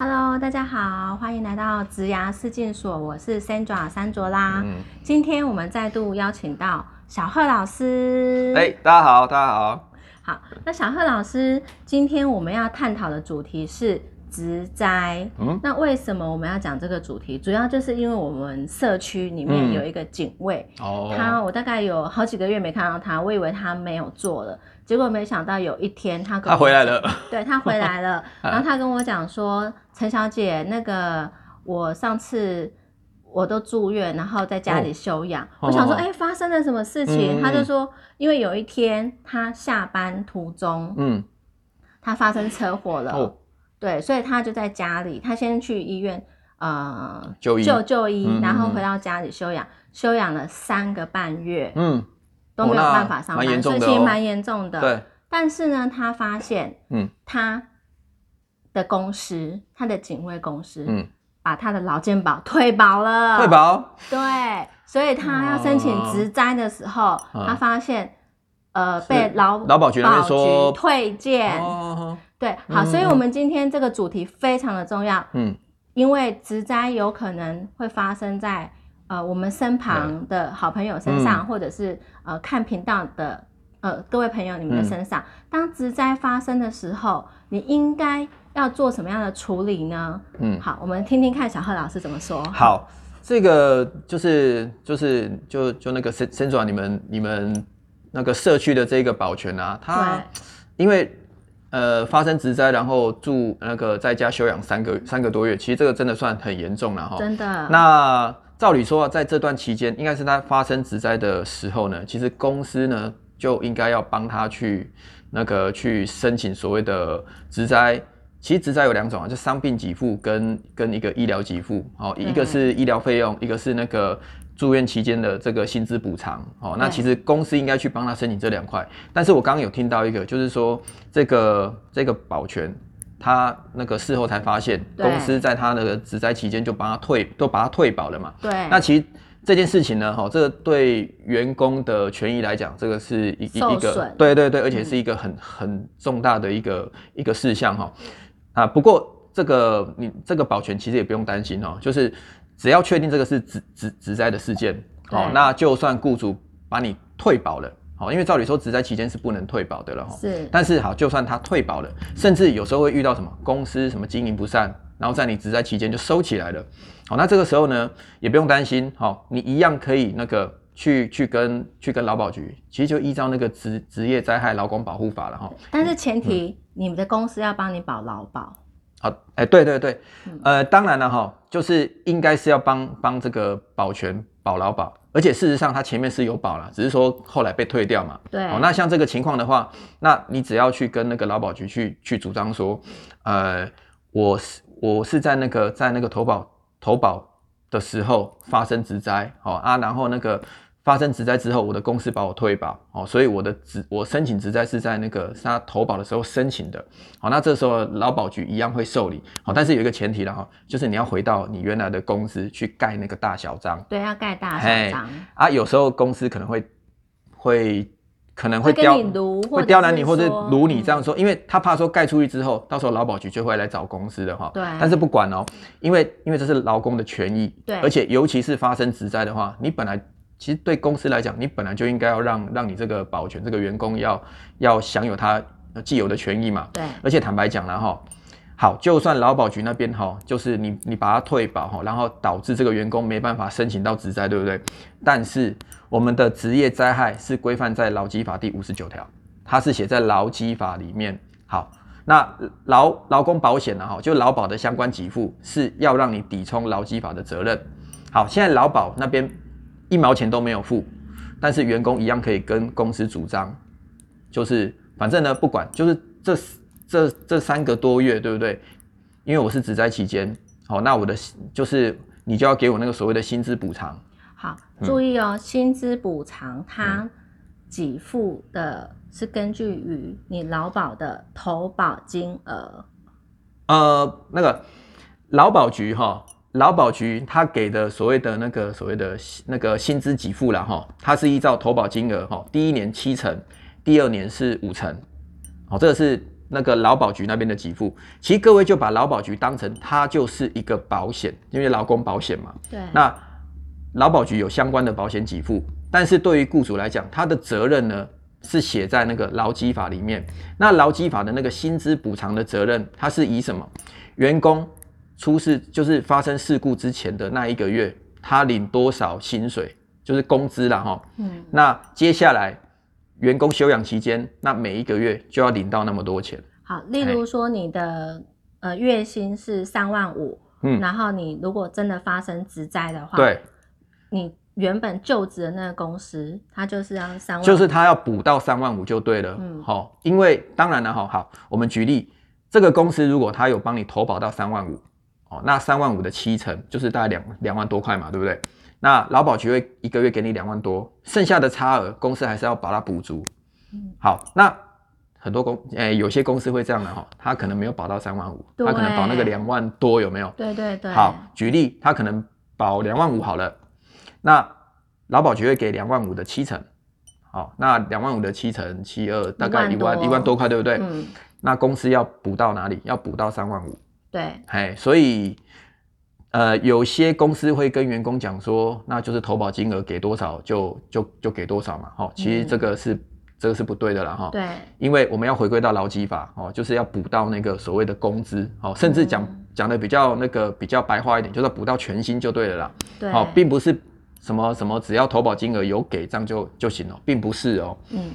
Hello，大家好，欢迎来到植牙试镜所，我是 Sandra 三卓啦。嗯，今天我们再度邀请到小贺老师。哎、大家好，大家好。好，那小贺老师，今天我们要探讨的主题是植栽。嗯那为什么我们要讲这个主题？主要就是因为我们社区里面嗯有一个警卫，哦，他我大概有好几个月没看到他，我以为他没有做了，结果没想到有一天他他回来了。对他回来了，然后他跟我讲说，陈小姐，那个我上次我都住院，然后在家里休养。哦我想说，哦哎、发生了什么事情？嗯他就说，因为有一天他下班途中，嗯，他发生车祸了，哦，对，所以他就在家里，他先去医院呃就医。就就医，嗯嗯然后嗯回到家里休养，休养了三个半月，嗯，都没有办法上班，其实蛮严重的。对，但是呢，他发现，嗯。他的公司，他的警卫公司，嗯，把他的劳健保退保了，退，保，对，所以他要申请职灾的时候，嗯他发现，呃，被劳劳保局那边说局退件，哦，对，好，嗯所以我们今天这个主题非常的重要，嗯，因为职灾有可能会发生在呃我们身旁的好朋友身上，嗯或者是呃看频道的呃各位朋友你们的嗯身上。当职灾发生的时候，你应该要做什么样的处理呢？嗯，好，我们听听看小贺老师怎么说。好，这个就是就是就就那个申申主你们你们那个社区的这个保全啊，他因为呃发生职灾，然后住那个在家休养三个三个多月，其实这个真的算很严重了哈。真的，那照理说啊，在这段期间，应该是他发生职灾的时候呢，其实公司呢就应该要帮他去那个去申请所谓的职灾。其实职灾有两种啊，就伤病给付跟跟一个医疗给付。哦，一个是医疗费用，一个是那个住院期间的这个薪资补偿。哦，那其实公司应该去帮他申请这两块。但是我刚刚有听到一个，就是说这个这个保全。他那个事后才发现，公司在他那个职灾期间就帮他退，都把他退保了嘛。对，那其实这件事情呢，哈，这个对员工的权益来讲，这个是一一一个对对对，而且是一个很很重大的一个一个事项哈。啊，不过这个你这个保全其实也不用担心哦，就是只要确定这个是职职职灾的事件，哦，那就算雇主把你退保了，好，因为照理说职灾期间是不能退保的了哈。是，但是好，就算他退保了，甚至有时候会遇到什么公司什么经营不善，然后在你职灾期间就收起来了。好，那这个时候呢，也不用担心，好，你一样可以那个去去跟去跟劳保局，其实就依照那个职职业灾害劳工保护法了哈。但是前提，嗯你们的公司要帮你保劳保。好，哎、对对对嗯，呃，当然了哈，就是应该是要帮帮这个保全保劳保，而且事实上他前面是有保了，只是说后来被退掉嘛。对，哦，那像这个情况的话，那你只要去跟那个劳保局去去主张说，呃，我是我是在那个在那个投保投保的时候发生职灾，哦啊，然后那个发生职灾之后，我的公司把我退保，哦，所以我的职我申请职灾是在那个是他投保的时候申请的，好、那这时候劳保局一样会受理，好、但是有一个前提了哈、就是你要回到你原来的公司去盖那个大小章，对，要盖大小章，啊，有时候公司可能会会可能会刁会刁难你或者辱你这样嗯说，因为他怕说盖出去之后，到时候劳保局就会来找公司的哈。对但是不管哦，因为因为这是劳工的权益，对而且尤其是发生职灾的话，你本来其实对公司来讲，你本来就应该要让让你这个保全这个员工要要享有他既有的权益嘛。对而且坦白讲了哈，好，就算劳保局那边哈，就是你你把它退保哈，然后导致这个员工没办法申请到职灾，对不对？但是我们的职业灾害是规范在劳基法第五十九条，它是写在劳基法里面。好，那劳劳工保险呢哈，就劳保的相关给付是要让你抵充劳基法的责任。好，现在劳保那边一毛钱都没有付，但是员工一样可以跟公司主张，就是反正呢不管，就是这这这三个多月，对不对？因为我是只在期间，好，那我的就是你就要给我那个所谓的薪资补偿。好，嗯注意哦，薪资补偿它给付的是根据于你劳保的投保金额。呃，那个劳保局哈，劳保局他给的所谓的那个所谓的那个薪资给付了哈，它是依照投保金额哈，第一年七成，第二年是五成，好，这个是那个劳保局那边的给付，其实各位就把劳保局当成它就是一个保险，因为劳工保险嘛。对，那劳保局有相关的保险给付，但是对于雇主来讲，他的责任呢是写在那个劳基法里面。那劳基法的那个薪资补偿的责任，它是以什么？员工出事就是发生事故之前的那一个月，他领多少薪水，就是工资了哈。嗯，那接下来员工休养期间，那每一个月就要领到那么多钱。好，例如说你的呃月薪是三万五，嗯然后你如果真的发生职灾的话，对，你原本就职的那个公司，它就是要三万，就是他要补到三万五就对了。嗯好、因为当然了，哈，好，我们举例，这个公司如果他有帮你投保到三万五，哦，那三万五的七成就是大概两两万多块嘛，对不对？那劳保局会一个月给你两万多，剩下的差额公司还是要把它补足。嗯好，那很多公，诶、有些公司会这样的哈，他可能没有保到三万五，他可能保那个对两万多，有没有？对对对，好，举例，他可能保两万五好了，那劳保局会给两万五的七成，好，那两万五的七成七二大概一一万一万多块，对不对？嗯，那公司要补到哪里？要补到三万五，对，哎，所以呃，有些公司会跟员工讲说，那就是投保金额给多少就就就给多少嘛，哈，其实这个是、这个是不对的啦，哈，对，因为我们要回归到劳基法哦，就是要补到那个所谓的工资哦，甚至讲嗯。讲的比较那个比较白话一点，就是补到全薪就对了啦。对，哦，并不是什么什么只要投保金额有给这样就就行了，并不是哦。嗯，